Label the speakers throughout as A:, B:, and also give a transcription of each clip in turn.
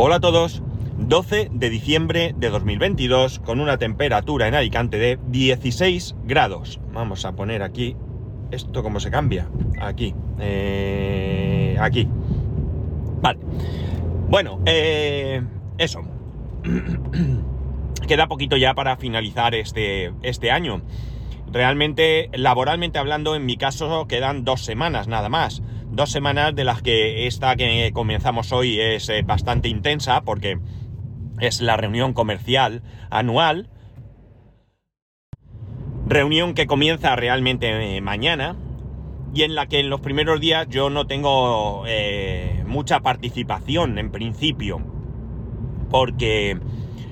A: Hola a todos. 12 de diciembre de 2022 con una temperatura en Alicante de 16 grados. Vamos a poner aquí esto cómo se cambia. Aquí. Eh, aquí. Vale. Bueno, eh, eso. Queda poquito ya para finalizar este, este año. Realmente, laboralmente hablando, en mi caso quedan dos semanas nada más. Dos semanas de las que esta que comenzamos hoy es eh, bastante intensa porque es la reunión comercial anual. Reunión que comienza realmente eh, mañana y en la que en los primeros días yo no tengo eh, mucha participación en principio. Porque,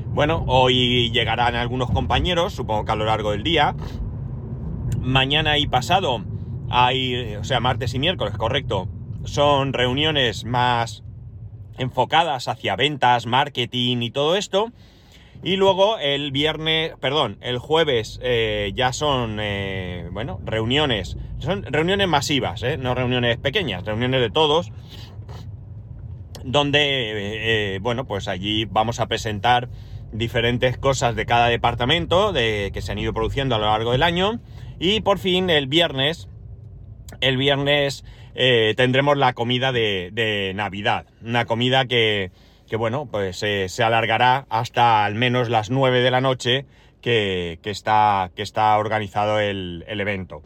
A: bueno, hoy llegarán algunos compañeros, supongo que a lo largo del día mañana y pasado hay, o sea, martes y miércoles, correcto, son reuniones más enfocadas hacia ventas, marketing y todo esto. Y luego el viernes, perdón, el jueves eh, ya son, eh, bueno, reuniones. Son reuniones masivas, ¿eh? no reuniones pequeñas, reuniones de todos. Donde, bueno, pues allí vamos a presentar diferentes cosas de cada departamento de, que se han ido produciendo a lo largo del año. Y por fin el viernes, el viernes eh, tendremos la comida de, Navidad. Una comida que, bueno, pues se alargará hasta al menos las 9 de la noche que, está, que está organizado el, el evento.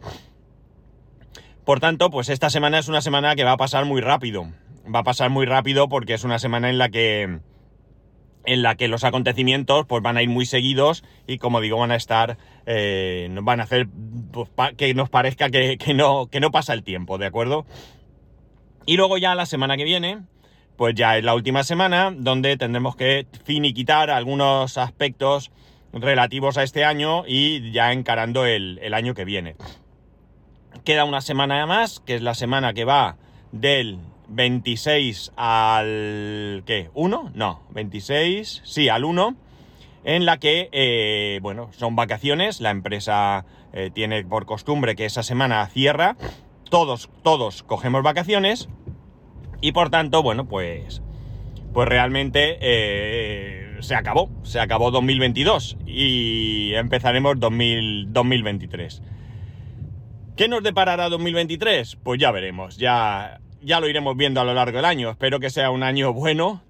A: Por tanto, pues esta semana es una semana que va a pasar muy rápido. Va a pasar muy rápido porque es una semana en la que en la que los acontecimientos pues van a ir muy seguidos y como digo van a estar eh, van a hacer pues, que nos parezca que, no, que no pasa el tiempo, ¿de acuerdo? Y luego ya la semana que viene, pues ya es la última semana donde tendremos que finiquitar algunos aspectos relativos a este año y ya encarando el, el año que viene. Queda una semana más, que es la semana que va del 26 al... ¿qué? ¿1? No, 26, sí, al 1, en la que, eh, bueno, son vacaciones, la empresa eh, tiene por costumbre que esa semana cierra, todos, todos cogemos vacaciones y por tanto, bueno, pues, pues realmente eh, se acabó, se acabó 2022 y empezaremos 2023. ¿Qué nos deparará 2023? Pues ya veremos, ya ya lo iremos viendo a lo largo del año. Espero que sea un año bueno,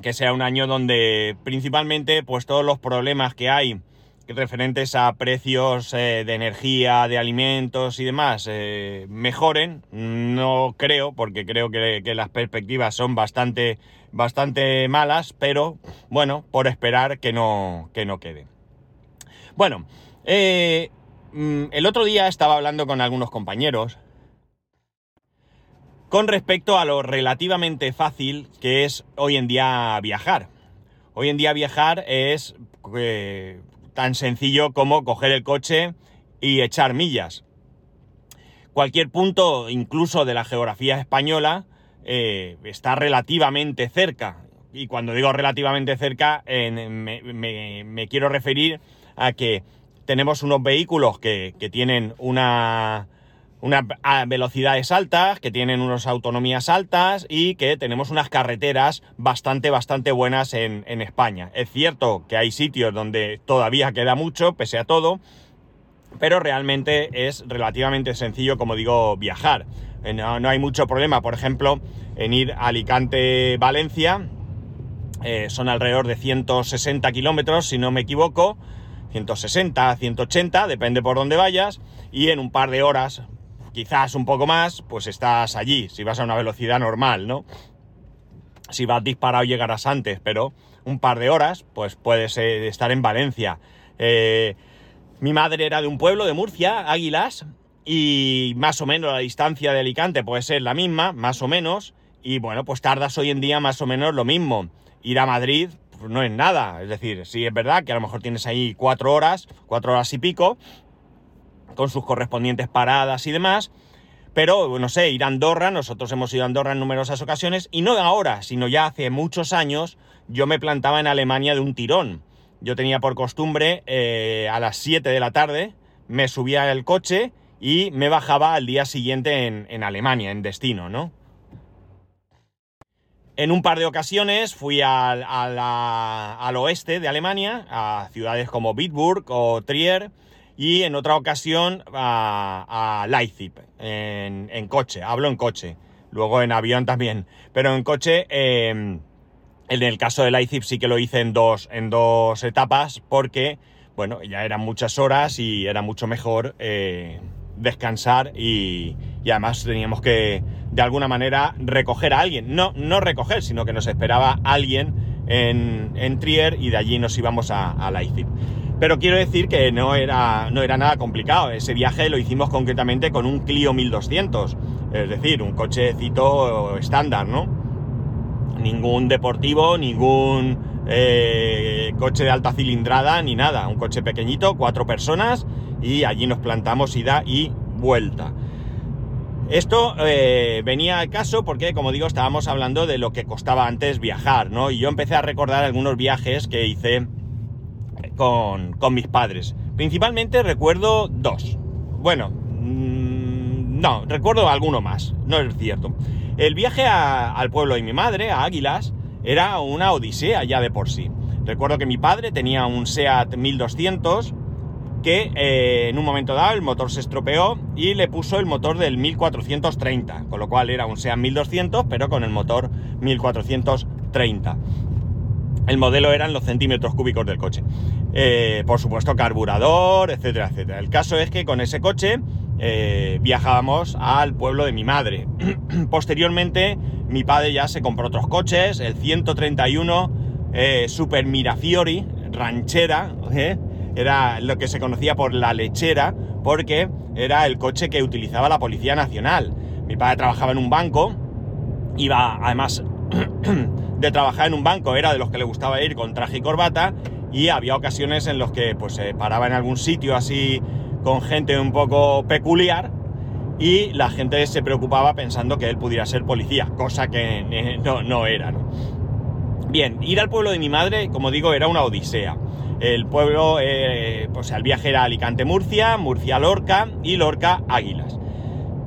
A: que sea un año donde principalmente pues todos los problemas que hay referentes a precios eh, de energía, de alimentos y demás eh, mejoren. No creo, porque creo que, las perspectivas son bastante, bastante malas, pero bueno, por esperar que no, que no quede. Bueno, eh, mm, el otro día estaba hablando con algunos compañeros con respecto a lo relativamente fácil que es hoy en día viajar. Hoy en día viajar es eh, tan sencillo como coger el coche y echar millas. Cualquier punto, incluso de la geografía española, eh, está relativamente cerca. Y cuando digo relativamente cerca, me, quiero referir a que tenemos unos vehículos que tienen una, unas velocidades altas, que tienen unas autonomías altas y que tenemos unas carreteras bastante, bastante buenas en, España. Es cierto que hay sitios donde todavía queda mucho, pese a todo, pero realmente es relativamente sencillo, como digo, viajar. Eh, no, hay mucho problema, por ejemplo, en ir a Alicante-Valencia, eh, son alrededor de 160 kilómetros, si no me equivoco, 160, 180, depende por dónde vayas, y en un par de horas quizás un poco más, pues estás allí, si vas a una velocidad normal, ¿no? Si vas disparado llegarás antes, pero un par de horas, pues puedes estar en Valencia. Eh, mi madre era de un pueblo de Murcia, Águilas, y más o menos la distancia de Alicante puede ser la misma, más o menos, y bueno, pues tardas hoy en día más o menos lo mismo. Ir a Madrid pues no es nada, es decir, sí es verdad que a lo mejor tienes ahí cuatro horas, cuatro horas y pico, con sus correspondientes paradas y demás. Pero, no sé, ir a Andorra, nosotros hemos ido a Andorra en numerosas ocasiones, y no ahora, sino ya hace muchos años, yo me plantaba en Alemania de un tirón. Yo tenía por costumbre, eh, a las 7 de la tarde, me subía al coche y me bajaba al día siguiente en, en Alemania, en destino, ¿no? En un par de ocasiones fui al, al oeste de Alemania, a ciudades como Bitburg o Trier, y en otra ocasión a, Leipzig, en, coche, hablo en coche, luego en avión también, pero en coche, em, en el caso de Leipzig sí que lo hice en dos, en dos etapas, porque, bueno, ya eran muchas horas y era mucho mejor eh, descansar y, y además teníamos que, de alguna manera, recoger a alguien. No, no recoger, sino que nos esperaba alguien en, en Trier y de allí nos íbamos a, a Leipzig. Pero quiero decir que no era, no era nada complicado. Ese viaje lo hicimos concretamente con un Clio 1200. Es decir, un cochecito estándar, ¿no? Ningún deportivo, ningún eh, coche de alta cilindrada, ni nada. Un coche pequeñito, cuatro personas, y allí nos plantamos ida y vuelta. Esto eh, venía al caso porque, como digo, estábamos hablando de lo que costaba antes viajar, ¿no? Y yo empecé a recordar algunos viajes que hice con, mis padres. Principalmente recuerdo dos. Bueno, mm, no, recuerdo alguno más, no es cierto. El viaje al pueblo de mi madre, a Águilas, era una odisea ya de por sí. Recuerdo que mi padre tenía un SEAT 1200 que eh, en un momento dado el motor se estropeó y le puso el motor del 1430, con lo cual era un SEAT 1200 pero con el motor 1430. El modelo eran los centímetros cúbicos del coche. Eh, por supuesto, carburador, etcétera, etcétera. El caso es que con ese coche eh, viajábamos al pueblo de mi madre. Posteriormente, mi padre ya se compró otros coches, el 131 eh, Super Mirafiori, ranchera, era lo que se conocía por la lechera, porque era el coche que utilizaba la Policía Nacional. Mi padre trabajaba en un banco, iba además de trabajar en un banco, era de los que le gustaba ir con traje y corbata, y había ocasiones en los que pues se paraba en algún sitio así con gente un poco peculiar y la gente se preocupaba pensando que él pudiera ser policía, cosa que eh, no, era. Bien, ir al pueblo de mi madre, como digo, era una odisea. El pueblo, eh, pues el viaje era Alicante-Murcia, Murcia-Lorca y Lorca-Águilas.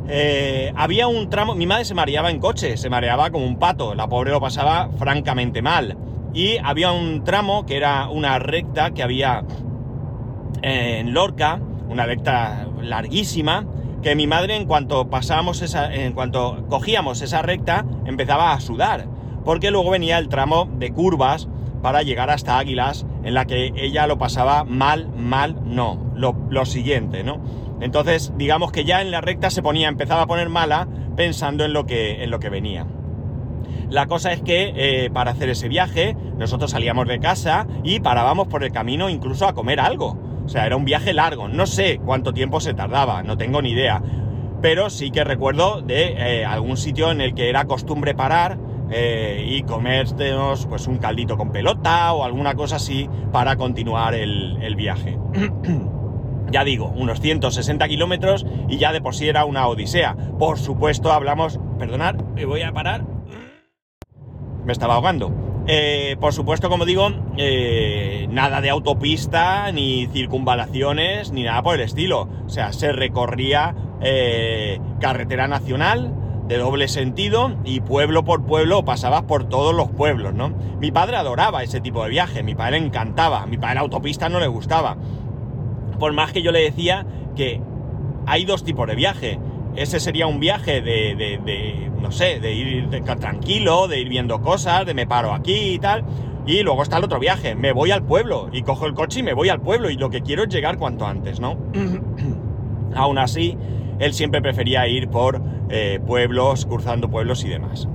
A: Eh, había un tramo, mi madre se mareaba en coche, se mareaba como un pato, la pobre lo pasaba francamente mal y había un tramo que era una recta que había en Lorca, una recta larguísima, que mi madre en cuanto pasábamos esa, en cuanto cogíamos esa recta, empezaba a sudar, porque luego venía el tramo de curvas para llegar hasta Águilas, en la que ella lo pasaba mal, mal, no, lo siguiente, ¿no? Entonces, digamos que ya en la recta se ponía, empezaba a poner mala pensando en lo que, en lo que venía. La cosa es que eh, para hacer ese viaje nosotros salíamos de casa y parábamos por el camino incluso a comer algo. O sea, era un viaje largo. No sé cuánto tiempo se tardaba, no tengo ni idea. Pero sí que recuerdo de eh, algún sitio en el que era costumbre parar eh, y comernos pues un caldito con pelota o alguna cosa así para continuar el, el viaje. ya digo, unos 160 kilómetros y ya de por sí era una odisea. Por supuesto hablamos, perdonad, me voy a parar me estaba ahogando. Eh, por supuesto, como digo, eh, nada de autopista, ni circunvalaciones, ni nada por el estilo. O sea, se recorría eh, carretera nacional de doble sentido y pueblo por pueblo pasabas por todos los pueblos, ¿no? Mi padre adoraba ese tipo de viaje, mi padre le encantaba, mi padre autopista no le gustaba. Por más que yo le decía que hay dos tipos de viaje ese sería un viaje de, no sé, de ir tranquilo, de ir viendo cosas, de me paro aquí y tal. Y luego está el otro viaje, me voy al pueblo y cojo el coche y me voy al pueblo y lo que quiero es llegar cuanto antes, ¿no? Aún así, él siempre prefería ir por eh, pueblos, cruzando pueblos y demás.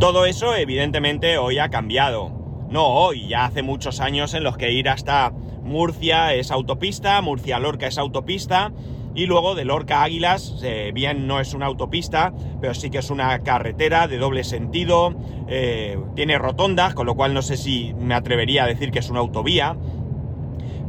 A: Todo eso evidentemente hoy ha cambiado. No hoy, ya hace muchos años en los que ir hasta Murcia es autopista, Murcia-Lorca es autopista, y luego de Lorca Águilas, eh, bien no es una autopista, pero sí que es una carretera de doble sentido, eh, tiene rotondas, con lo cual no sé si me atrevería a decir que es una autovía,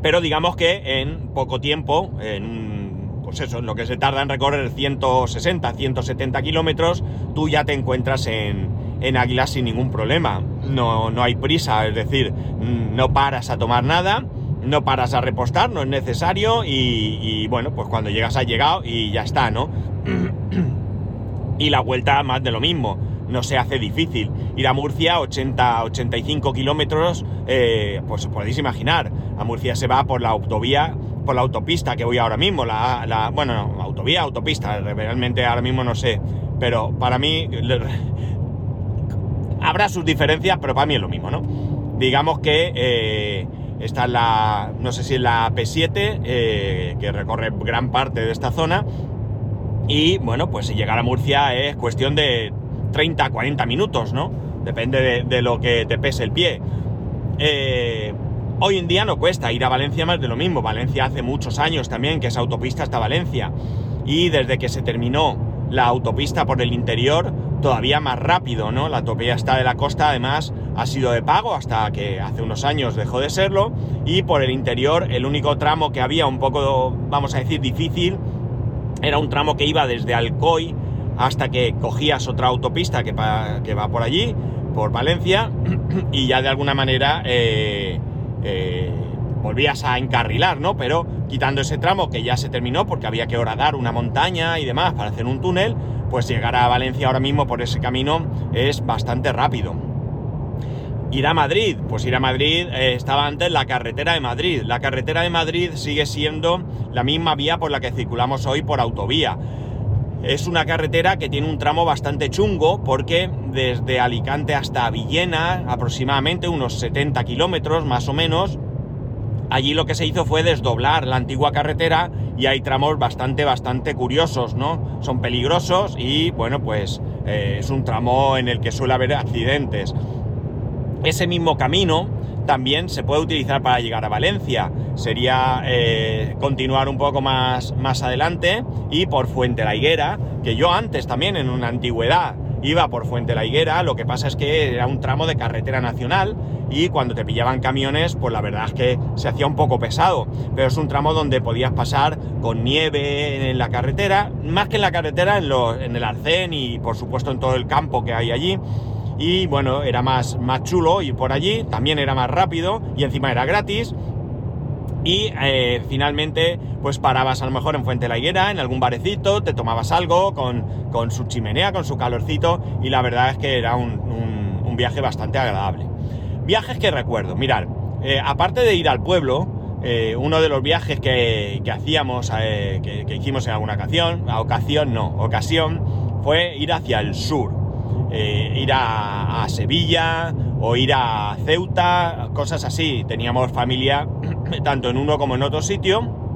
A: pero digamos que en poco tiempo, en pues eso, en lo que se tarda en recorrer 160, 170 kilómetros, tú ya te encuentras en, en Águilas sin ningún problema. No, no hay prisa, es decir, no paras a tomar nada no paras a repostar, no es necesario y, bueno, pues cuando llegas has llegado y ya está, ¿no? y la vuelta más de lo mismo. no se hace difícil. Ir a Murcia, 80-85 kilómetros, eh, pues podéis imaginar, a Murcia se va por la autovía, por la autopista que voy ahora mismo, la, la bueno, autovía, autopista, realmente ahora mismo no sé, pero para mí habrá sus diferencias, pero para mí es lo mismo, ¿no? Digamos que eh, está la, no sé si es la P7, eh, que recorre gran parte de esta zona, y bueno, pues si llegar a Murcia es cuestión de 30, 40 minutos, ¿no? Depende de, lo que te pese el pie. Eh, hoy en día no cuesta ir a Valencia más de lo mismo. Valencia hace muchos años también que esa autopista hasta Valencia. Y desde que se terminó la autopista por el interior, todavía más rápido, ¿no? La autopista de la costa además ha sido de pago hasta que hace unos años dejó de serlo. Y por el interior el único tramo que había un poco, vamos a decir, difícil, era un tramo que iba desde Alcoy hasta que cogías otra autopista que, que va por allí, por Valencia, y ya de alguna manera eh, eh, volvías a encarrilar, ¿no? Pero quitando ese tramo que ya se terminó porque había que horadar una montaña y demás para hacer un túnel, pues llegar a Valencia ahora mismo por ese camino es bastante rápido. Ir a Madrid, pues ir a Madrid eh, estaba antes la carretera de Madrid. La carretera de Madrid sigue siendo la misma vía por la que circulamos hoy por autovía. Es una carretera que tiene un tramo bastante chungo porque desde Alicante hasta Villena, aproximadamente unos 70 kilómetros más o menos, allí lo que se hizo fue desdoblar la antigua carretera y hay tramos bastante, bastante curiosos, ¿no? Son peligrosos y bueno, pues eh, es un tramo en el que suele haber accidentes. Ese mismo camino también se puede utilizar para llegar a Valencia. Sería eh, continuar un poco más, más adelante y por Fuente la Higuera, que yo antes también en una antigüedad iba por Fuente la Higuera, lo que pasa es que era un tramo de carretera nacional y cuando te pillaban camiones, pues la verdad es que se hacía un poco pesado, pero es un tramo donde podías pasar con nieve en la carretera, más que en la carretera, en, en el arcén y por supuesto en todo el campo que hay allí y bueno, era más, más chulo ir por allí, también era más rápido y encima era gratis. Y eh, finalmente, pues parabas a lo mejor en Fuente la Higuera, en algún barecito, te tomabas algo con, su chimenea, con su calorcito, y la verdad es que era un, viaje bastante agradable. Viajes que recuerdo, mirar, eh, aparte de ir al pueblo, eh, uno de los viajes que, hacíamos, que, que, hicimos en alguna ocasión, ocasión no, ocasión, fue ir hacia el sur. Ir a, Sevilla o ir a Ceuta, cosas así. Teníamos familia tanto en uno como en otro sitio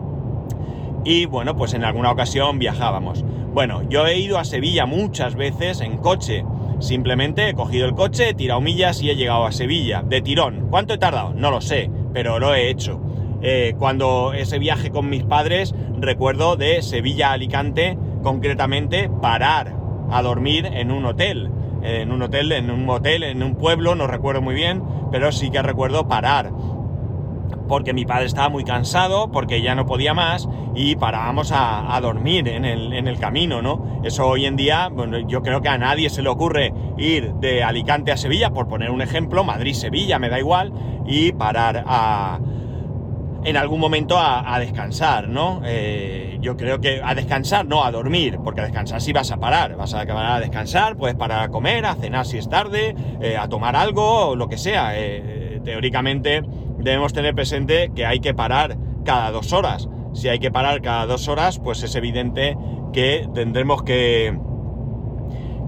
A: y bueno, pues en alguna ocasión viajábamos. Bueno, yo he ido a Sevilla muchas veces en coche. Simplemente he cogido el coche, he tirado millas y he llegado a Sevilla. De tirón. ¿Cuánto he tardado? No lo sé, pero lo he hecho. Eh, cuando ese viaje con mis padres, recuerdo de Sevilla a Alicante, concretamente, parar a dormir en un hotel en un hotel, en un motel, en un pueblo, no recuerdo muy bien, pero sí que recuerdo parar. Porque mi padre estaba muy cansado, porque ya no podía más, y parábamos a, dormir en el, camino, ¿no? Eso hoy en día, bueno, yo creo que a nadie se le ocurre ir de Alicante a Sevilla, por poner un ejemplo, Madrid-Sevilla, me da igual, y parar a, en algún momento a, descansar, ¿no? Eh, yo creo que a descansar, no, a dormir, porque a descansar sí vas a parar, vas a acabar a descansar, puedes parar a comer, a cenar si es tarde, eh, a tomar algo, o lo que sea. Eh, teóricamente debemos tener presente que hay que parar cada dos horas. Si hay que parar cada dos horas, pues es evidente que tendremos que,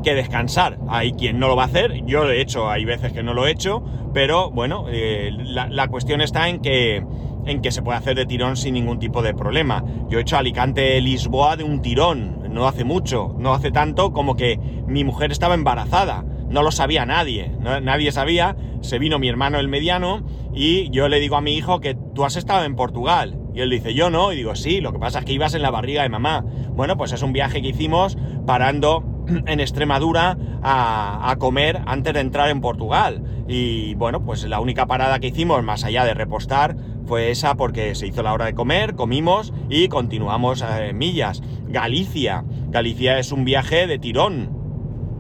A: que descansar. Hay quien no lo va a hacer, yo de hecho hay veces que no lo he hecho, pero bueno, la cuestión está en que en que se puede hacer de tirón sin ningún tipo de problema. Yo he hecho Alicante-Lisboa de un tirón, no hace mucho, no hace tanto como que mi mujer estaba embarazada. No lo sabía nadie, nadie sabía. Se vino mi hermano el mediano y yo le digo a mi hijo que tú has estado en Portugal. Y él dice, yo no. Y digo, sí, lo que pasa es que ibas en la barriga de mamá. Bueno, pues es un viaje que hicimos parando en Extremadura a, comer antes de entrar en Portugal. Y bueno, pues la única parada que hicimos, más allá de repostar, fue esa porque se hizo la hora de comer, comimos y continuamos eh, millas. Galicia. Galicia es un viaje de tirón.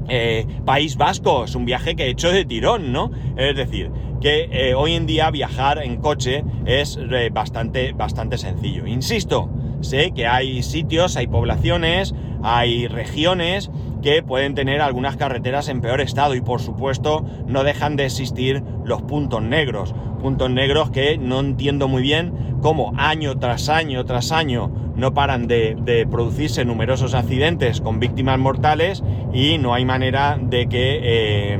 A: Eh, País Vasco es un viaje que he hecho de tirón, ¿no? Es decir, que eh, hoy en día viajar en coche es bastante, bastante sencillo. Insisto, sé que hay sitios, hay poblaciones, hay regiones que pueden tener algunas carreteras en peor estado y por supuesto no dejan de existir los puntos negros. Puntos negros que no entiendo muy bien cómo año tras año tras año no paran de, producirse numerosos accidentes con víctimas mortales y no hay manera de que, eh,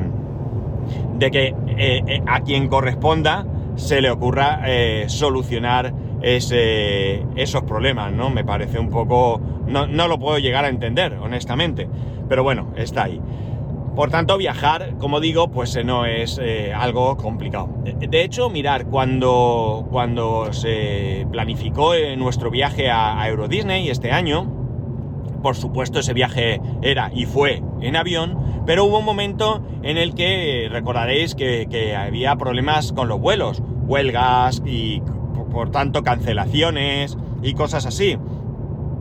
A: de que eh, eh, a quien corresponda se le ocurra solucionar esos problemas, ¿no? Me parece un poco... No, no lo puedo llegar a entender, honestamente. Pero bueno, está ahí. Por tanto, viajar, como digo, pues eh, no es eh, algo complicado. De hecho, mirar, cuando, cuando se planificó eh, nuestro viaje a, Euro Disney este año, por supuesto ese viaje era y fue en avión, pero hubo un momento en el que recordaréis que, que había problemas con los vuelos, huelgas y por tanto cancelaciones y cosas así.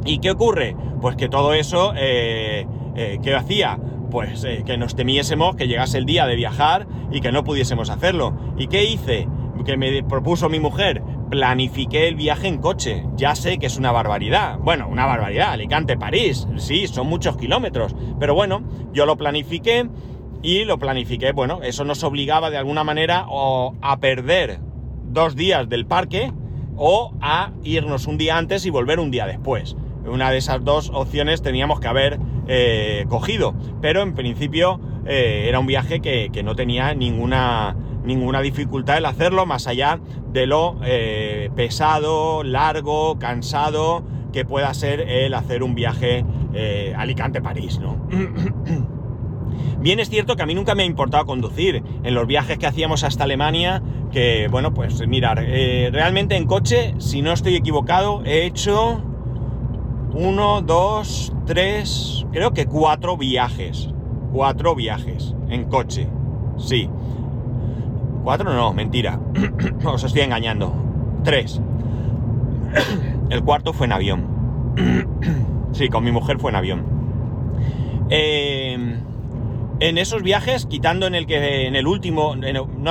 A: ¿Y qué ocurre? Pues que todo eso, eh, ¿qué hacía? Pues eh, que nos temiésemos que llegase el día de viajar y que no pudiésemos hacerlo. ¿Y qué hice? Que me propuso mi mujer, planifiqué el viaje en coche. Ya sé que es una barbaridad. Bueno, una barbaridad. Alicante, París. Sí, son muchos kilómetros. Pero bueno, yo lo planifiqué y lo planifiqué. Bueno, eso nos obligaba de alguna manera o a perder dos días del parque o a irnos un día antes y volver un día después. Una de esas dos opciones teníamos que haber eh, cogido. Pero en principio eh, era un viaje que, no tenía ninguna, ninguna dificultad el hacerlo, más allá de lo eh, pesado, largo, cansado que pueda ser el hacer un viaje Alicante-París, ¿no? Bien es cierto que a mí nunca me ha importado conducir en los viajes que hacíamos hasta Alemania, que bueno, pues mirar, realmente en coche, si no estoy equivocado, he hecho uno, dos, tres, creo que cuatro viajes. Cuatro viajes en coche. Sí. Cuatro no, mentira. Os estoy engañando. Tres. El cuarto fue en avión. sí, con mi mujer fue en avión. Eh, en esos viajes, quitando en el que en el último,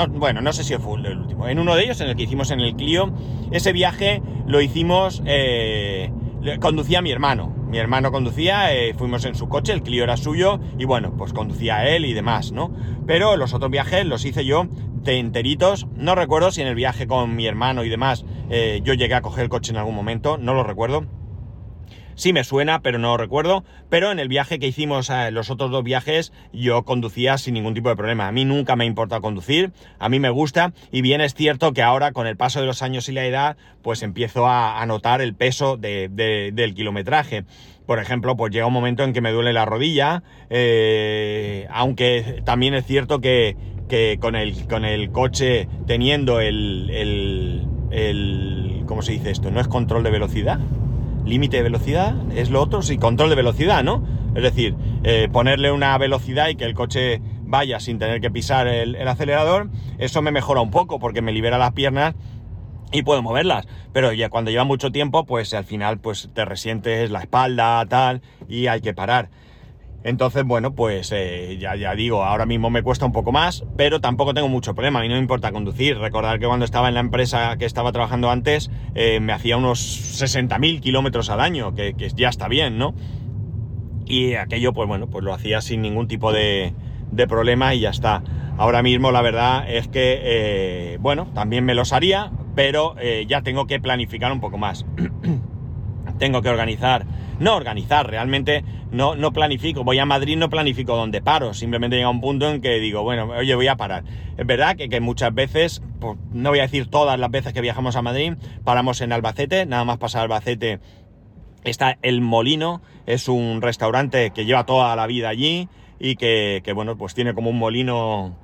A: bueno, no sé si fue el último, en uno de ellos, en el que hicimos en el Clio, ese viaje lo hicimos eh, conducía mi hermano. Mi hermano conducía, eh, fuimos en su coche, el Clio era suyo y bueno, pues conducía él y demás, ¿no? Pero los otros viajes los hice yo de enteritos. No recuerdo si en el viaje con mi hermano y demás eh, yo llegué a coger el coche en algún momento, no lo recuerdo. Sí me suena, pero no recuerdo. Pero en el viaje que hicimos, eh, los otros dos viajes, yo conducía sin ningún tipo de problema. A mí nunca me importa conducir, a mí me gusta. Y bien es cierto que ahora, con el paso de los años y la edad, pues empiezo a, notar el peso del kilometraje. Por ejemplo, pues llega un momento en que me duele la rodilla, eh, aunque también es cierto que, con, el, con el coche teniendo el, el, el... ¿Cómo se dice esto? ¿No es control de velocidad? Límite de velocidad, es lo otro, sí, control de velocidad, ¿no? Es decir, eh, ponerle una velocidad y que el coche vaya sin tener que pisar el, acelerador, eso me mejora un poco porque me libera las piernas y puedo moverlas. Pero ya cuando lleva mucho tiempo, pues al final pues te resientes la espalda, tal, y hay que parar. Entonces, bueno, pues eh, ya, ya digo, ahora mismo me cuesta un poco más, pero tampoco tengo mucho problema, a mí no me importa conducir. Recordar que cuando estaba en la empresa que estaba trabajando antes, eh, me hacía unos 60.000 kilómetros al año, que, ya está bien, ¿no? Y aquello, pues bueno, pues lo hacía sin ningún tipo de, problema y ya está. Ahora mismo la verdad es que, eh, bueno, también me los haría, pero ya tengo que planificar un poco más. tengo que organizar no organizar, realmente no, no planifico. Voy a Madrid, no planifico dónde paro. Simplemente llega un punto en que digo, bueno, oye, voy a parar. Es verdad que, muchas veces, pues, no voy a decir todas las veces que viajamos a Madrid, paramos en Albacete, nada más pasar Albacete está El Molino, es un restaurante que lleva toda la vida allí y que, bueno, pues tiene como un molino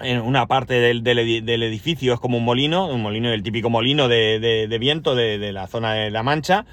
A: en una parte del, del, edificio es como un molino, un molino, el típico molino de, de viento de, la zona de La Mancha,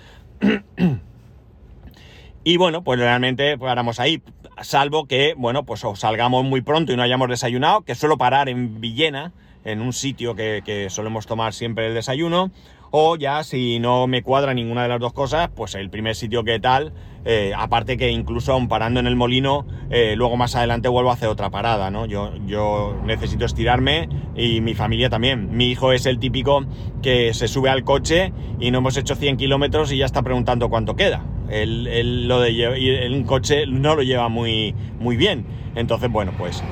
A: y bueno, pues realmente paramos ahí, salvo que, bueno, pues salgamos muy pronto y no hayamos desayunado, que suelo parar en Villena, en un sitio que, solemos tomar siempre el desayuno, o ya si no me cuadra ninguna de las dos cosas, pues el primer sitio que tal, eh, aparte que incluso aún parando en el molino, eh, luego más adelante vuelvo a hacer otra parada, ¿no? Yo, yo necesito estirarme y mi familia también. Mi hijo es el típico que se sube al coche y no hemos hecho 100 kilómetros y ya está preguntando cuánto queda. él, lo de un coche no lo lleva muy, muy bien. Entonces, bueno, pues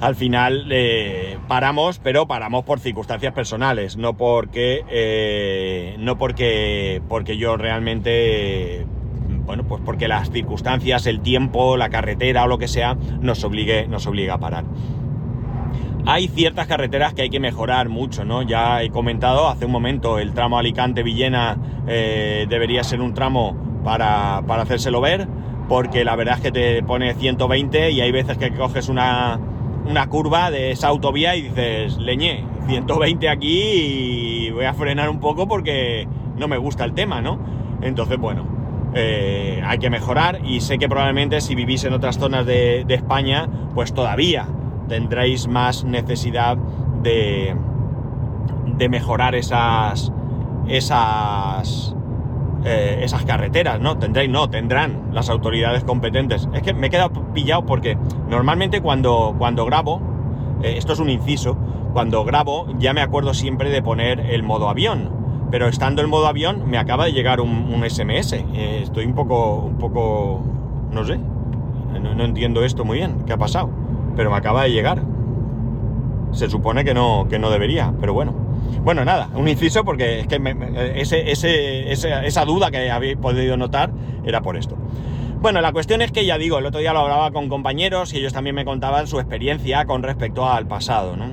A: al final eh, paramos, pero paramos por circunstancias personales, no porque, eh, no porque, porque yo realmente, bueno, pues porque las circunstancias, el tiempo, la carretera o lo que sea, nos obligue, nos obliga a parar. Hay ciertas carreteras que hay que mejorar mucho, ¿no? Ya he comentado hace un momento, el tramo Alicante-Villena eh, debería ser un tramo para, para hacérselo ver, porque la verdad es que te pone 120 y hay veces que coges una, una curva de esa autovía y dices, leñé, 120 aquí y voy a frenar un poco porque no me gusta el tema, ¿no? Entonces, bueno, eh, hay que mejorar y sé que probablemente si vivís en otras zonas de, de España, pues todavía tendréis más necesidad de, de mejorar esas, esas, eh, esas carreteras, ¿no? Tendréis, no, tendrán las autoridades competentes. Es que me he quedado pillado porque normalmente cuando, cuando grabo, eh, esto es un inciso, cuando grabo ya me acuerdo siempre de poner el modo avión. Pero estando en modo avión me acaba de llegar un, SMS. Eh, estoy un poco, un poco, no sé, no, no entiendo esto muy bien. ¿Qué ha pasado? pero me acaba de llegar. Se supone que no, que no debería, pero bueno. Bueno, nada, un inciso porque es que ese, esa duda que habéis podido notar era por esto. Bueno, la cuestión es que ya digo, el otro día lo hablaba con compañeros y ellos también me contaban su experiencia con respecto al pasado, ¿no?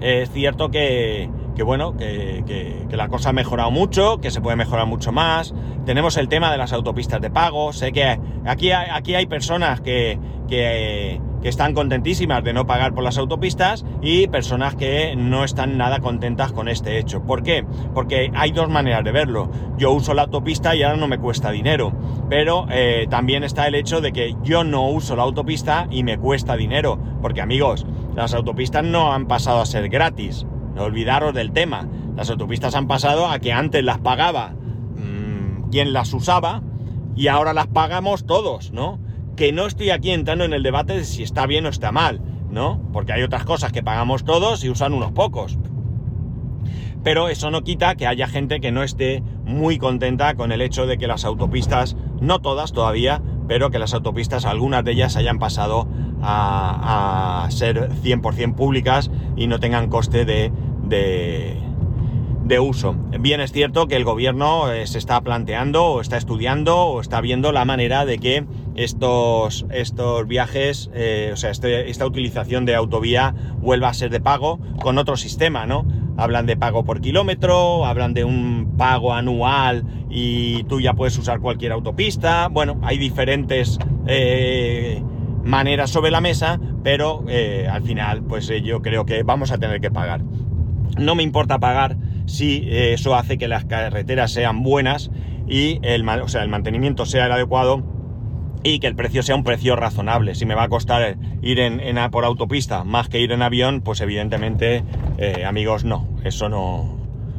A: Es cierto que, bueno, que, que, la cosa ha mejorado mucho, que se puede mejorar mucho más. Tenemos el tema de las autopistas de pago. Sé que aquí hay, aquí hay personas que, que que están contentísimas de no pagar por las autopistas y personas que no están nada contentas con este hecho. ¿Por qué? Porque hay dos maneras de verlo. Yo uso la autopista y ahora no me cuesta dinero, pero eh, también está el hecho de que yo no uso la autopista y me cuesta dinero. Porque amigos, las autopistas no han pasado a ser gratis. No olvidaros del tema. Las autopistas han pasado a que antes las pagaba mmm, quien las usaba y ahora las pagamos todos, ¿no? Que no estoy aquí entrando en el debate de si está bien o está mal, ¿no? Porque hay otras cosas que pagamos todos y usan unos pocos. Pero eso no quita que haya gente que no esté muy contenta con el hecho de que las autopistas, no todas todavía, pero que las autopistas, algunas de ellas hayan pasado a, ser 100% públicas y no tengan coste de, de uso. Bien es cierto que el gobierno eh, se está planteando o está estudiando o está viendo la manera de que estos, estos viajes, eh, o sea, este, esta utilización de autovía vuelva a ser de pago con otro sistema, ¿no? Hablan de pago por kilómetro, hablan de un pago anual y tú ya puedes usar cualquier autopista. Bueno, hay diferentes eh, maneras sobre la mesa, pero al final, pues yo creo que vamos a tener que pagar. No me importa pagar si eh, eso hace que las carreteras sean buenas y el, o sea, el mantenimiento sea el adecuado y que el precio sea un precio razonable. Si me va a costar ir en, por autopista más que ir en avión, pues evidentemente, eh, amigos, no, eso no,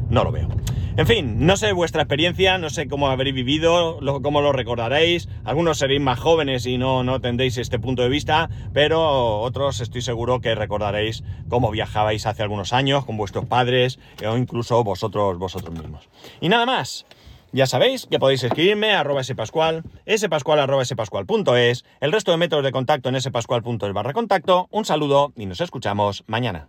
A: no lo veo. En fin, no sé vuestra experiencia, no sé cómo habréis vivido, cómo lo recordaréis. Algunos seréis más jóvenes y no, no tendréis este punto de vista, pero otros estoy seguro que recordaréis cómo viajabais hace algunos años con vuestros padres o incluso vosotros, vosotros mismos. Y nada más. Ya sabéis que podéis escribirme a arroba spascual, spascual arroba spascual.es, el resto de métodos de contacto en spascual.es barra contacto. Un saludo y nos escuchamos mañana.